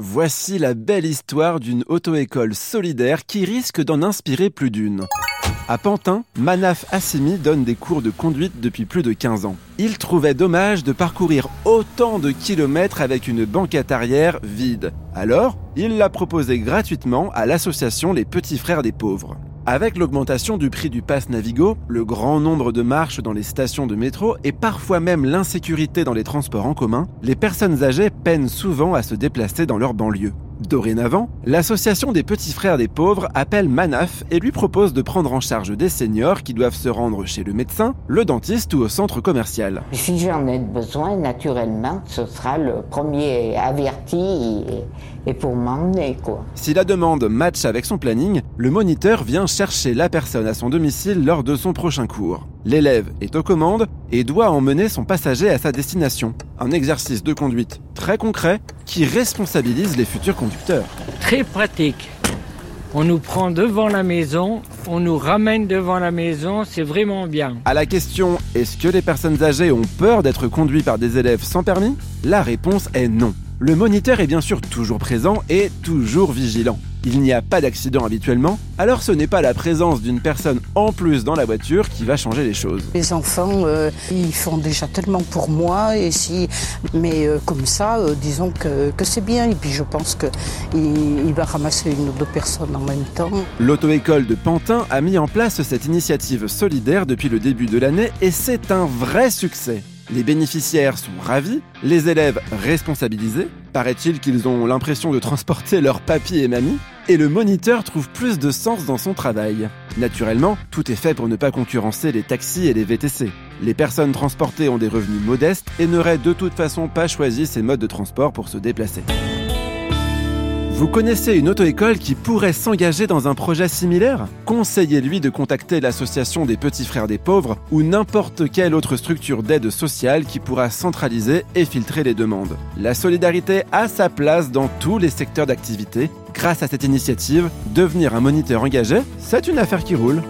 Voici la belle histoire d'une auto-école solidaire qui risque d'en inspirer plus d'une. À Pantin, Manaf Assimi donne des cours de conduite depuis plus de 15 ans. Il trouvait dommage de parcourir autant de kilomètres avec une banquette arrière vide. Alors, il l'a proposé gratuitement à l'association Les Petits Frères des Pauvres. Avec l'augmentation du prix du pass Navigo, le grand nombre de marches dans les stations de métro et parfois même l'insécurité dans les transports en commun, les personnes âgées peinent souvent à se déplacer dans leur banlieue. Dorénavant, l'association des petits frères des pauvres appelle Manaf et lui propose de prendre en charge des seniors qui doivent se rendre chez le médecin, le dentiste ou au centre commercial. Si j'en ai besoin, naturellement, ce sera le premier averti et, pour m'emmener, quoi. Si la demande match avec son planning, le moniteur vient chercher la personne à son domicile lors de son prochain cours. L'élève est aux commandes et doit emmener son passager à sa destination. Un exercice de conduite très concret qui responsabilise les futurs conducteurs. Très pratique. On nous prend devant la maison, on nous ramène devant la maison, c'est vraiment bien. À la question est-ce que les personnes âgées ont peur d'être conduits par des élèves sans permis? La réponse est non. Le moniteur est bien sûr toujours présent et toujours vigilant il n'y a pas d'accident habituellement, alors ce n'est pas la présence d'une personne en plus dans la voiture qui va changer les choses. Les enfants, euh, ils font déjà tellement pour moi, et si, mais euh, comme ça, euh, disons que, c'est bien, et puis je pense qu'il il va ramasser une ou deux personnes en même temps. L'auto-école de Pantin a mis en place cette initiative solidaire depuis le début de l'année, et c'est un vrai succès. Les bénéficiaires sont ravis, les élèves responsabilisés, paraît-il qu'ils ont l'impression de transporter leur papy et mamie, et le moniteur trouve plus de sens dans son travail. Naturellement, tout est fait pour ne pas concurrencer les taxis et les VTC. Les personnes transportées ont des revenus modestes et n'auraient de toute façon pas choisi ces modes de transport pour se déplacer. Vous connaissez une auto-école qui pourrait s'engager dans un projet similaire? Conseillez-lui de contacter l'association des petits frères des pauvres ou n'importe quelle autre structure d'aide sociale qui pourra centraliser et filtrer les demandes. La solidarité a sa place dans tous les secteurs d'activité. Grâce à cette initiative, devenir un moniteur engagé, c'est une affaire qui roule.